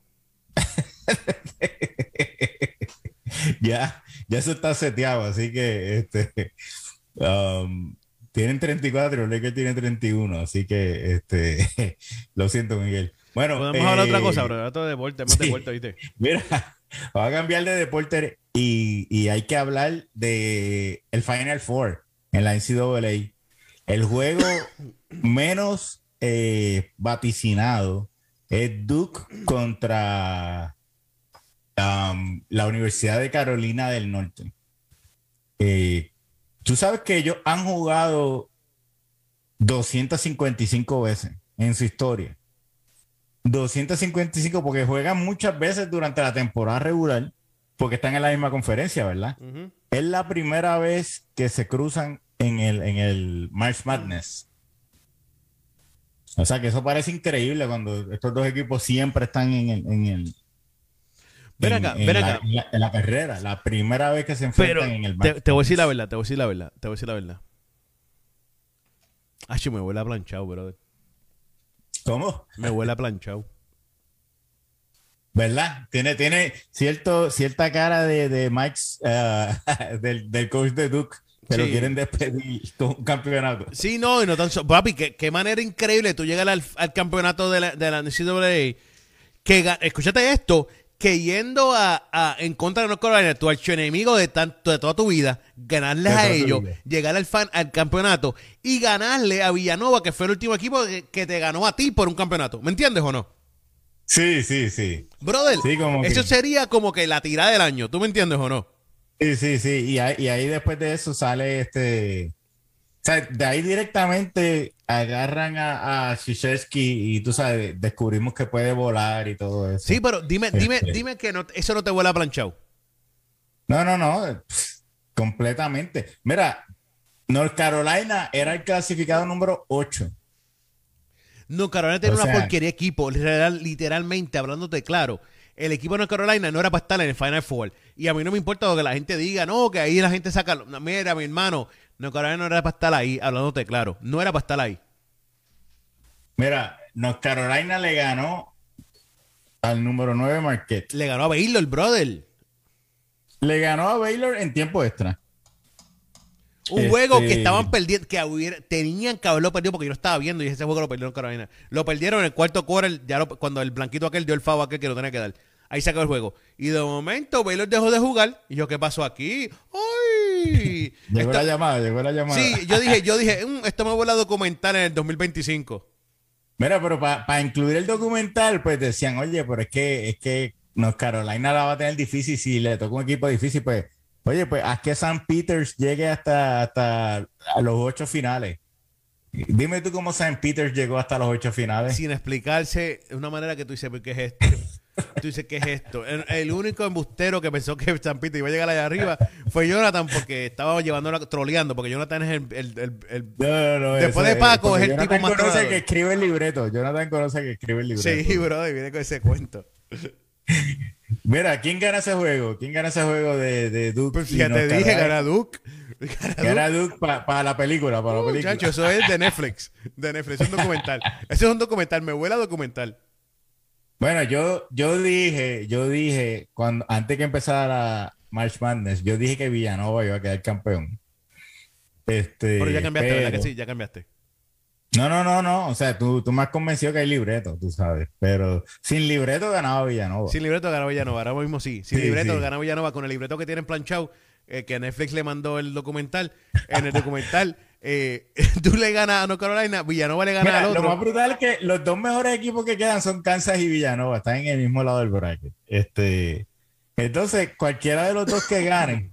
ya, ya eso está seteado, así que este Um, tienen 34, los Lakers tienen 31, así que este, lo siento, Miguel. Bueno, podemos hablar de otra cosa, bro. Esto de deporte, más deporte, ¿viste? Mira, va a cambiar de deporte y, y, hay que hablar de el Final Four en la NCAA. El juego menos eh, vaticinado es Duke contra um, la Universidad de Carolina del Norte. Eh, Tú sabes que ellos han jugado 255 veces en su historia. 255 porque juegan muchas veces durante la temporada regular porque están en la misma conferencia, ¿verdad? Es la primera vez que se cruzan en el, en el March Madness. O sea que eso parece increíble cuando estos dos equipos siempre están en el, en el, Ven acá, ven acá. La, en, la, carrera, la primera vez que se enfrentan en el te, te, voy a decir la verdad, te voy a decir la verdad, te voy a decir la verdad. Ay, me huele a planchado, brother. ¿Cómo? Me huele a planchado. ¿Verdad? Tiene, tiene cierto, cierta cara de, de Mike, uh, del, del, coach de Duke. Pero quieren despedir con un campeonato. Sí, no, y no tan Papi, qué, qué manera increíble tú llegas al, al campeonato de la, de la NCAA. Que, escúchate esto, que yendo a, en contra de North Carolina, tu archienemigo de, tanto, de toda tu vida, ganarles a ellos, llegar al, fan, al campeonato y ganarle a Villanova, que fue el último equipo que, te ganó a ti por un campeonato. ¿Me entiendes o no? Sí, sí, sí. Brother, eso sería como que la tirada del año. ¿Tú me entiendes o no? Sí, sí, sí. Y ahí, y ahí después de eso sale este sea, de ahí directamente agarran a, a y tú sabes, descubrimos que puede volar y todo eso. Sí, pero dime, dime, este. dime que no, eso no te vuela planchado. No, no, no, completamente. Mira, North Carolina era el clasificado número 8. North Carolina tiene una porquería equipo, literalmente, hablándote claro. El equipo de North Carolina no era para estar en el Final Four. Y a mí no me importa lo que la gente diga, no, que ahí la gente saca. mira, mi hermano, North Carolina no era para estar ahí, hablándote claro. No era para estar ahí. Mira, North Carolina le ganó al número 9 Marquette. Le ganó a Baylor, brother. Le ganó a Baylor en tiempo extra. Un juego que este- estaban perdiendo, que tenían que haberlo perdido porque yo lo estaba viendo y ese juego lo perdieron Carolina. Lo perdieron en el cuarto quarter, ya cuando el blanquito aquel dio el favo aquel que lo tenía que dar. Ahí se acabó el juego. Y de momento Baylor dejó de jugar. Y yo, ¿qué pasó aquí? ¡Ay! llegó la llamada, llegó la llamada. Sí, yo dije, yo dije, mm, esto me vuelve a documentar en el 2025. Mira, pero para incluir el documental, pues decían, oye, pero es que, es que no, Carolina la va a tener difícil si le toca un equipo difícil, pues, oye, pues haz que San Peters llegue hasta, hasta a los ocho finales. Dime tú cómo San Peters llegó hasta los ocho finales. Sin explicarse de una manera que tú dices, ¿qué es esto? Tú dices, ¿qué es esto? El, único embustero que pensó que San Peter iba a llegar allá arriba fue Jonathan porque estaba llevándolo troleando, porque Jonathan es el... el, no, no, después de Paco es el tipo más conoce que escribe el libreto. Jonathan conoce que escribe el libreto. Sí, bro, y viene con ese cuento. Mira, ¿quién gana ese juego? ¿Quién gana ese juego de, de Duke? Pues ya te dije, gana Duke. Gana Duke para la película, para la película. Muchacho, eso es de Netflix. De Netflix, es un documental. Ese es un documental, me huele a documental. Bueno, yo, yo dije, yo dije, cuando, antes que empezara March Madness, yo dije que Villanova iba a quedar campeón. Este, pero ya cambiaste, ¿verdad que sí? Ya cambiaste. No, no, no, no. O sea, tú, tú me has convencido que hay libreto, tú sabes. Pero sin libreto ganaba Villanova. Sin libreto ganaba Villanova. Ahora mismo sí. Sin libreto ganaba Villanova con el libreto que tienen planchado, eh, que Netflix le mandó el documental. En el documental, eh, tú le ganas a North Carolina, Villanova le gana al otro. Lo más brutal es que los dos mejores equipos que quedan son Kansas y Villanova. Están en el mismo lado del bracket. Este, entonces, cualquiera de los dos que ganen,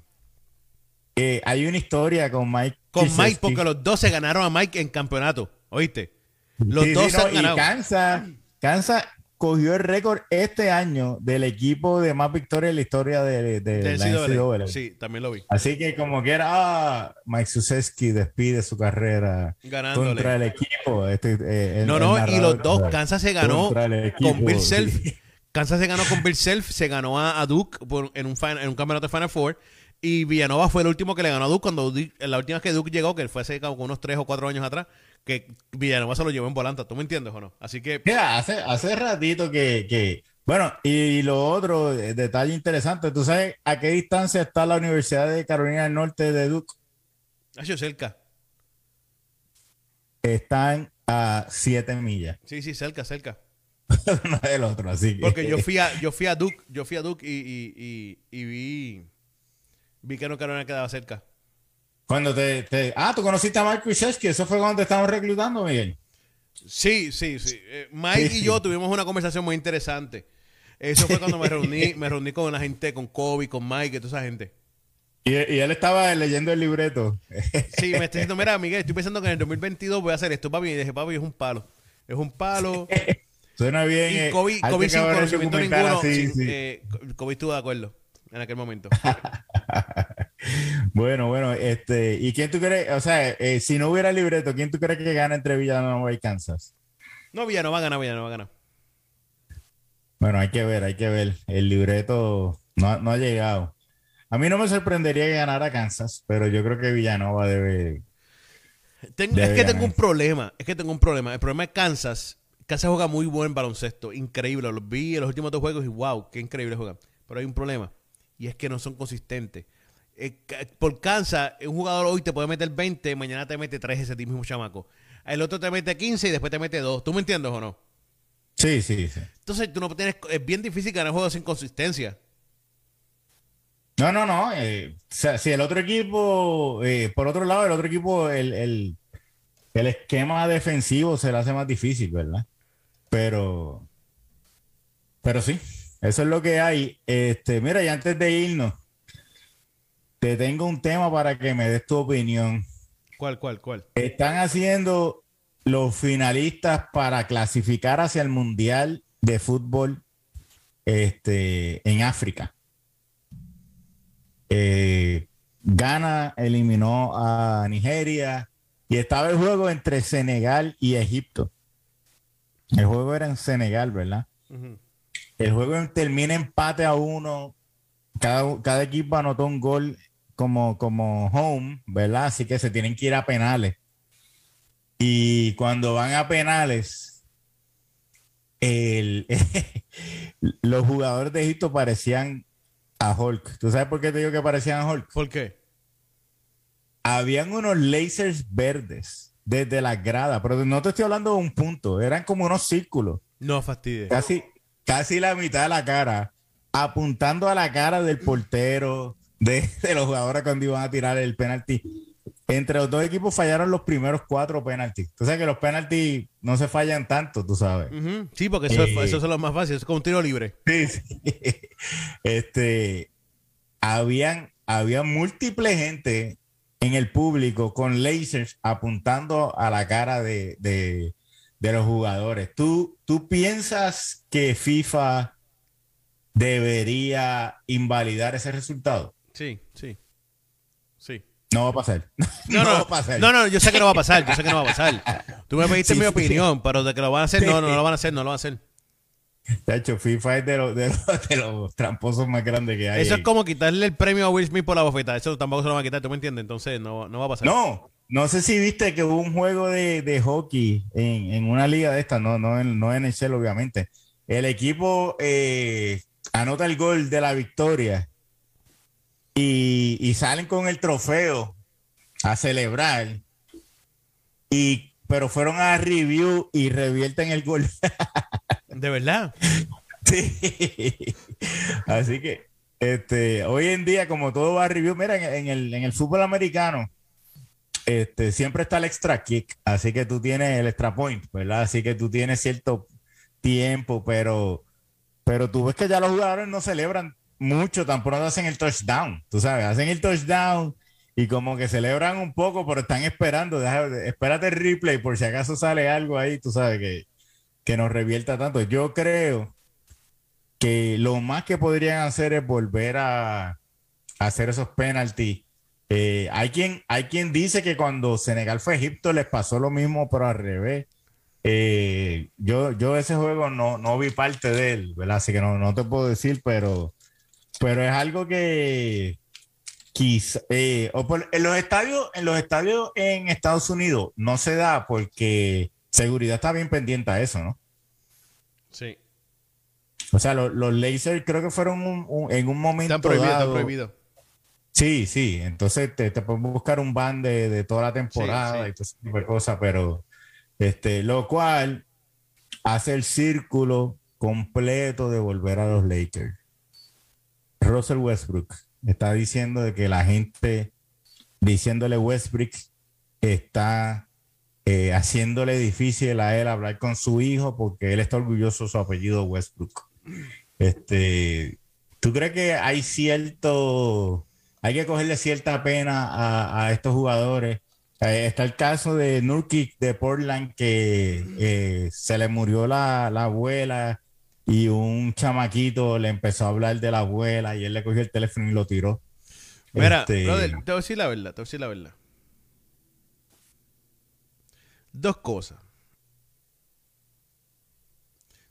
eh, hay una historia con Mike. Con Mike, porque los dos se ganaron a Mike en campeonato. ¿Oíste? Los dos han ganado. Y Kansas, Kansas cogió el récord este año del equipo de más victorias en la historia de, de, la Sí, también lo vi. Así que como que era, ah, Mike Suseski despide su carrera contra el equipo. Este, eh, no, no, y los dos, Kansas se ganó con Bill Self. Kansas se ganó con Bill Self, se ganó a, Duke en, un en un campeonato de Final Four. Y Villanova fue el último que le ganó a Duke cuando la última vez que Duke llegó, que fue hace como unos tres o cuatro años atrás, que Villanova se lo llevó en volanta. ¿Tú me entiendes o no? Así que. Mira, hace, hace ratito que, Bueno, y lo otro, eh, detalle interesante, ¿tú sabes a qué distancia está la Universidad de Carolina del Norte de Duke? sido cerca. Están a siete millas. Sí, sí, cerca, cerca. Uno del otro, así que... Porque yo fui a, yo fui a Duke, yo fui a Duke y, y, vi, vi que no Carolina quedaba cerca. Cuando te, Ah, tú conociste a Mike Krzyzewski, eso fue cuando te estábamos reclutando, Miguel. Sí, sí, sí. Eh, Mike y yo tuvimos una conversación muy interesante. Eso fue cuando me reuní, me reuní con la gente, con Kobe, con Mike y toda esa gente. Y, él estaba leyendo el libreto. Sí, me está diciendo, mira, Miguel, estoy pensando que en el 2022 voy a hacer esto, papi. Y dije, papi, es un palo. Es un palo. Suena bien. Y eh, Kobe, Kobe sin conocimiento ninguno. Eh, Kobe estuvo de acuerdo en aquel momento. bueno, bueno, este, ¿y quién tú crees? O sea, eh, si no hubiera libreto, ¿quién tú crees que gana entre Villanova y Kansas? No, Villanova gana, Villanova gana. Bueno, hay que ver, hay que ver. El libreto no, no ha llegado. A mí no me sorprendería que ganara Kansas, pero yo creo que Villanova debe. es que tengo un problema. Es que tengo un problema. El problema es Kansas. Kansas juega muy buen baloncesto. Increíble. Lo vi en los últimos dos juegos y wow, qué increíble juega. Pero hay un problema y es que no son consistentes. Eh, por Kansas, un jugador hoy te puede meter 20, mañana te mete 3 ese mismo chamaco. El otro te mete 15 y después te mete 2. ¿Tú me entiendes o no? Sí, sí, sí. Entonces, tú no tienes, es bien difícil ganar juegos sin consistencia. No, no, no. Eh, o sea, si el otro equipo, eh, por otro lado, el otro equipo, el, el, el esquema defensivo se le hace más difícil, ¿verdad? Pero, pero sí. Eso es lo que hay. Este, mira, y antes de irnos, te tengo un tema para que me des tu opinión. ¿Cuál, cuál, cuál? Están haciendo los finalistas para clasificar hacia el Mundial de Fútbol este, en África. Eh, Ghana eliminó a Nigeria y estaba el juego entre Senegal y Egipto. El juego era en Senegal, ¿verdad? El juego termina empate a uno. Cada, equipo anotó un gol como, como home, ¿verdad? Así que se tienen que ir a penales. Y cuando van a penales, los jugadores de Egipto parecían a Hulk. ¿Tú sabes por qué te digo que parecían a Hulk? ¿Por qué? Habían unos lasers verdes desde la grada, pero no te estoy hablando de un punto, eran como unos círculos. No fastidies. Casi, casi la mitad de la cara, apuntando a la cara del portero, de, los jugadores cuando iban a tirar el penalti. entre los dos equipos fallaron los primeros cuatro penaltis. Tú sabes que los penaltis no se fallan tanto, tú sabes. Sí, porque eso, Eh, eso es lo más fácil, es como un tiro libre. Sí, sí. Este, habían, había múltiple gente en el público con lasers apuntando a la cara de, de- de los jugadores. ¿Tú, ¿Tú piensas que FIFA debería invalidar ese resultado? Sí, sí. Sí. No va a pasar. No, no, va a pasar. no, no, yo sé que no va a pasar, yo sé que no va a pasar. Tú me pediste Sí, mi sí. opinión, pero de que lo van a hacer, no, no, no lo van a hacer, no lo van a hacer. De hecho, FIFA es de los, de los, de los tramposos más grandes que hay. Eso es como quitarle el premio a Will Smith por la bofeta. Eso tampoco se lo van a quitar, ¿tú me entiendes? Entonces no, no va a pasar. No, no sé si viste que hubo un juego de, de hockey en, en una liga de esta, no, no, en, no en el Shell, obviamente. El equipo eh, anota el gol de la victoria y, y salen con el trofeo a celebrar. Y, pero fueron a review y revierten el gol. De verdad. Sí. Así que este, hoy en día, como todo va a review, mira, en, en el, en el fútbol americano, este, siempre está el extra kick, así que tú tienes el extra point, ¿verdad? Así que tú tienes cierto tiempo, pero, pero tú ves que ya los jugadores no celebran mucho, tampoco hacen el touchdown, tú sabes, hacen el touchdown y como que celebran un poco, pero están esperando, deja- espérate el replay por si acaso sale algo ahí, tú sabes que que nos revierta tanto. Yo creo que lo más que podrían hacer es volver a, a hacer esos penaltis. Eh, hay, quien, hay quien dice que cuando Senegal fue a Egipto les pasó lo mismo, pero al revés. Eh, yo, yo ese juego no, no vi parte de él, ¿verdad? Así que no, no te puedo decir, pero, pero es algo que quizá, eh, o por- en los estadios, en los estadios en Estados Unidos no se da porque seguridad está bien pendiente a eso, ¿no? Sí. O sea, lo- los lasers creo que fueron un- un- en un momento Están prohibidos, están prohibidos. Sí, sí. Entonces te, te pueden buscar un ban de, de toda la temporada Sí, sí. y todo ese tipo de cosas, pero este, lo cual hace el círculo completo de volver a los Lakers. Russell Westbrook está diciendo de que la gente diciéndole Westbrook está eh, haciéndole difícil a él hablar con su hijo porque él está orgulloso de su apellido Westbrook. Este, ¿tú crees que hay cierto, hay que cogerle cierta pena a, a estos jugadores? Eh, está el caso de Nurkic de Portland que eh, se le murió la, la abuela y un chamaquito le empezó a hablar de la abuela y él le cogió el teléfono y lo tiró. Mira, Este, brother, te voy a decir la verdad, te voy a decir la verdad. Dos cosas.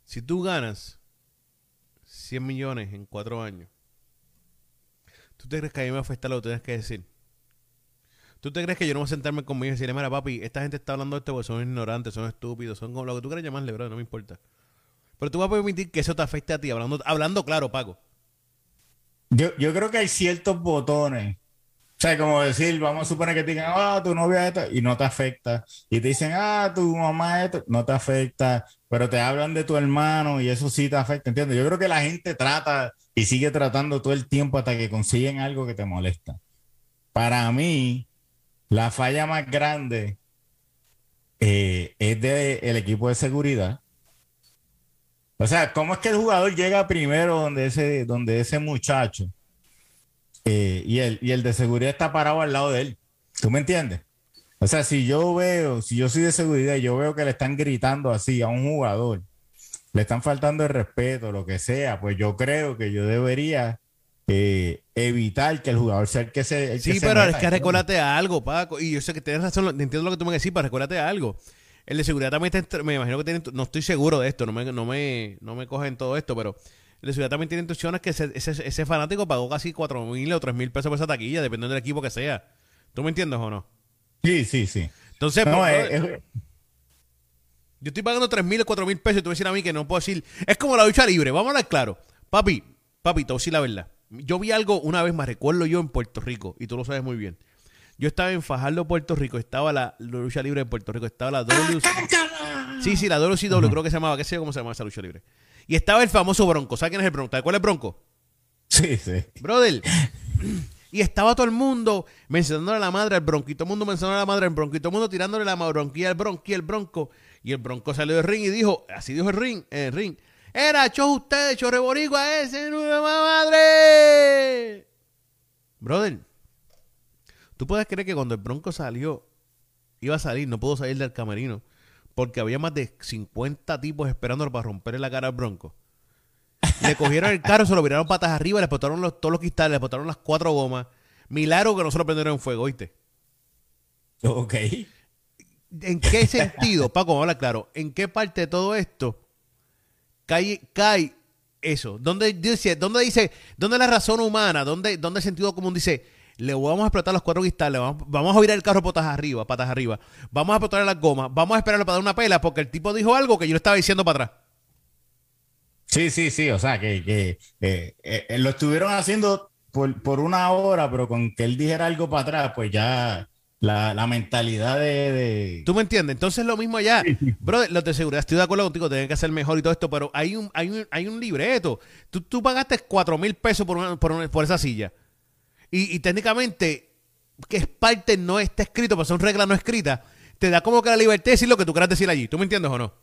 Si tú ganas 100 millones en cuatro años, ¿tú te crees que a mí me va a afectar lo que tienes que decir? ¿Tú te crees que yo no voy a sentarme conmigo y decirle, mira, papi, esta gente está hablando de esto porque son ignorantes, son estúpidos, son como lo que tú quieras llamarle, bro, no me importa. Pero tú vas a permitir que eso te afecte a ti, hablando, hablando claro, Paco. Yo, yo creo que hay ciertos botones. O sea, como decir, vamos a suponer que te digan, ah, tu novia esto, y no te afecta. Y te dicen, ah, tu mamá esto, no te afecta. Pero te hablan de tu hermano y eso sí te afecta, ¿entiendes? Yo creo que la gente trata y sigue tratando todo el tiempo hasta que consiguen algo que te molesta. Para mí, la falla más grande eh, es del equipo de seguridad. O sea, ¿cómo es que el jugador llega primero donde ese, donde ese muchacho eh, y, el, y el de seguridad está parado al lado de él? ¿Tú me entiendes? O sea, si yo veo, si yo soy de seguridad y yo veo que le están gritando así a un jugador, le están faltando el respeto, lo que sea, pues yo creo que yo debería eh, evitar que el jugador sea el que se. el Sí, que se pero meta, es que recuérdate a algo, Paco. Y yo sé que tienes razón, entiendo lo que tú me decís, pero recuérdate a algo. El de seguridad también está, me imagino que tiene, no estoy seguro de esto, no me, no me, no me cogen todo esto, pero de seguridad también tiene instrucciones que ese, ese, ese fanático pagó casi cuatro mil o tres mil pesos por esa taquilla, dependiendo del equipo que sea. ¿Tú me entiendes o no? Sí, sí, sí. Entonces, No, pues, es- yo estoy pagando tres mil o cuatro mil pesos y tú me decir a mí que no puedo decir. Es como la lucha libre, vamos a hablar claro. Papi, papi, te voy a decir la verdad. Yo vi algo una vez más, recuerdo yo en Puerto Rico, y tú lo sabes muy bien. Yo estaba en Fajardo, Puerto Rico, estaba la, la lucha libre de Puerto Rico, estaba la W. Sí, sí, la WCW, creo que se llamaba, qué sé yo cómo se llama esa lucha libre. Y estaba el famoso Bronco. ¿Sabes quién es el Bronco? ¿Sabes cuál es el Bronco? sí, sí. Brother, Y estaba todo el mundo mencionándole a la madre al bronco. Y todo el mundo mencionándole a la madre al bronco. Y todo el mundo tirándole la bronquilla al bronco y el bronco. Y el bronco salió del ring y dijo, así dijo el ring, el ring. Era, cho ustedes, cho a ese, nueva madre. Brother, ¿tú puedes creer que cuando el bronco salió, iba a salir, no pudo salir del camerino? Porque había más de 50 tipos esperándolo para romperle la cara al bronco. Le cogieron el carro, se lo viraron patas arriba, le explotaron los, todos los cristales, le explotaron las cuatro gomas. Milagro que no se lo prendieron en fuego, ¿oíste? Ok. ¿En qué sentido, Paco, vamos a hablar claro, en qué parte de todo esto cae, cae eso? ¿Dónde dice, dónde dice, dónde la razón humana, dónde, dónde el sentido común dice, le vamos a explotar los cuatro cristales, vamos, a virar el carro patas arriba, patas arriba, vamos a explotar las gomas, vamos a esperarle para dar una pela porque el tipo dijo algo que yo le estaba diciendo para atrás? Sí, sí, sí, o sea, que, que eh, eh, lo estuvieron haciendo por, por, una hora, pero con que él dijera algo para atrás, pues ya la, mentalidad de, ¿Tú me entiendes? Entonces lo mismo allá. Bro, los de seguridad, estoy de acuerdo contigo, tienen que hacer mejor y todo esto, pero hay un, hay un, hay un libreto. Tú, tú pagaste cuatro mil pesos por, por, por, esa silla. Y, y, técnicamente, que es parte no está escrito, pero son reglas no escritas, te da como que la libertad de decir lo que tú quieras decir allí. ¿Tú me entiendes o no?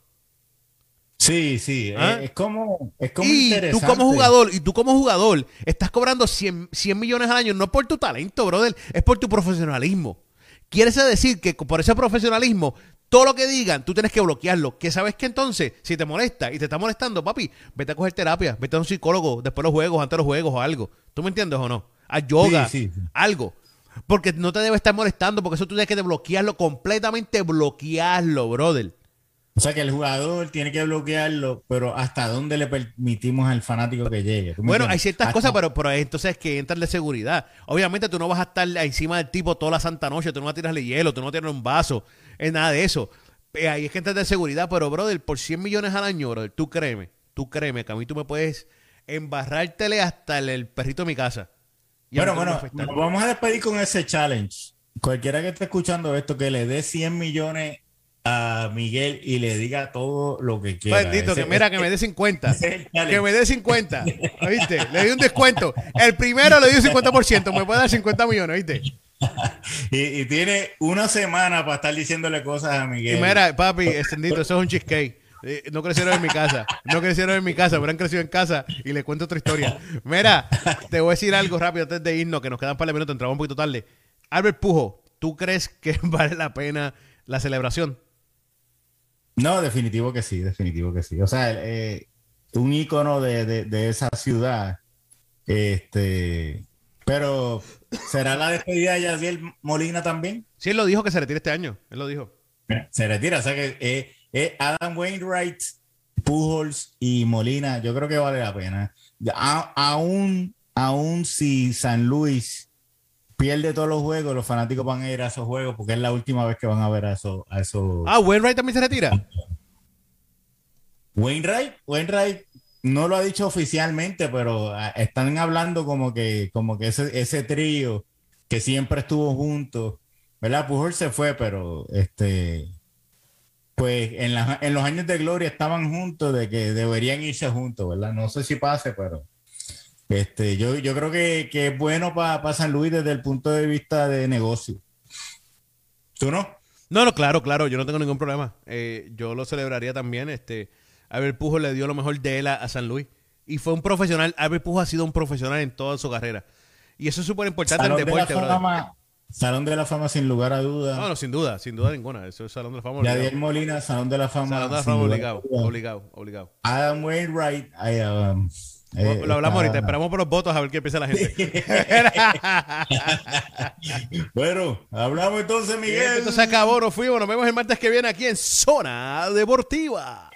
Sí, sí, ¿Ah? es, como, es como y tú como jugador, y tú como jugador, estás cobrando 100, 100, millones al año, no por tu talento, brother, es por tu profesionalismo. Quiere decir que por ese profesionalismo, todo lo que digan, tú tienes que bloquearlo. Que sabes que entonces, si te molesta y te está molestando, papi, vete a coger terapia, vete a un psicólogo después de los juegos, antes de los juegos o algo. ¿Tú me entiendes o no? A yoga, algo. Porque no te debe estar molestando, porque eso tú tienes que bloquearlo, completamente bloquearlo, brother. O sea que el jugador tiene que bloquearlo, pero ¿hasta dónde le permitimos al fanático que llegue? Bueno, hay ciertas cosas, pero, pero entonces que entran de seguridad. Obviamente tú no vas a estar encima del tipo toda la santa noche, tú no vas a tirarle hielo, tú no vas a tirarle un vaso, es nada de eso. Eh, ahí es que entras de seguridad, pero brother, por 100 millones al año, brother, tú créeme, tú créeme que a mí tú me puedes embarrártele hasta el, perrito de mi casa. Bueno, bueno, nos vamos a despedir con ese challenge. Cualquiera que esté escuchando esto, que le dé 100 millones a Miguel y le diga todo lo que quiera. Bendito, que mira, que me dé 50. Que me dé 50. ¿Viste? Le di un descuento. El primero le di un 50%. Me puede dar 50 millones, ¿viste? y, tiene una semana para estar diciéndole cosas a Miguel. Y mira, papi, extendido, eso es un cheesecake. Eh, no crecieron en mi casa. No crecieron en mi casa, pero han crecido en casa y le cuento otra historia. Mira, te voy a decir algo rápido antes de irnos, que nos quedan un par de minutos, entramos un poquito tarde. Albert Pujo, ¿tú crees que vale la pena la celebración? No, definitivo que sí, definitivo que sí. O sea, eh, un ícono de, esa ciudad. Este, pero ¿será la despedida de Yadiel Molina también? Sí, él lo dijo que se retira este año. Él lo dijo. Se retira, o sea que eh, Adam Wainwright, Pujols y Molina, yo creo que vale la pena. aún, aún si San Luis pierde todos los juegos, los fanáticos van a ir a esos juegos porque es la última vez que van a ver a esos. A. Ah, Wainwright también se retira. Wainwright, Wainwright no lo ha dicho oficialmente, pero ah, están hablando como que, como que ese, ese trío que siempre estuvo juntos, ¿verdad? Pujol se fue, pero este, pues en, en los años de gloria estaban juntos, de que deberían irse juntos, ¿verdad? No sé si pase, pero este, yo, yo creo que, es bueno para San Luis desde el punto de vista de negocio. ¿Tú no? No, no, claro, claro, yo no tengo ningún problema. Eh, yo lo celebraría también. Este, Albert Pujo le dio lo mejor de él a, San Luis. Y fue un profesional. Albert Pujo ha sido un profesional en toda su carrera. Y eso es súper importante en el deporte, Salón de la Fama sin lugar a dudas. No, no, sin duda, sin duda ninguna. Eso es Salón de la Fama. Yadier Molina, Salón de la Fama. Salón de la Fama obligado, obligado, obligado. Adam Wainwright, I, um, eh, lo hablamos ahorita, esperamos por los votos a ver qué piensa la gente. bueno, hablamos entonces, Miguel. Esto se acabó, nos fuimos, nos vemos el martes que viene aquí en Zona Deportiva.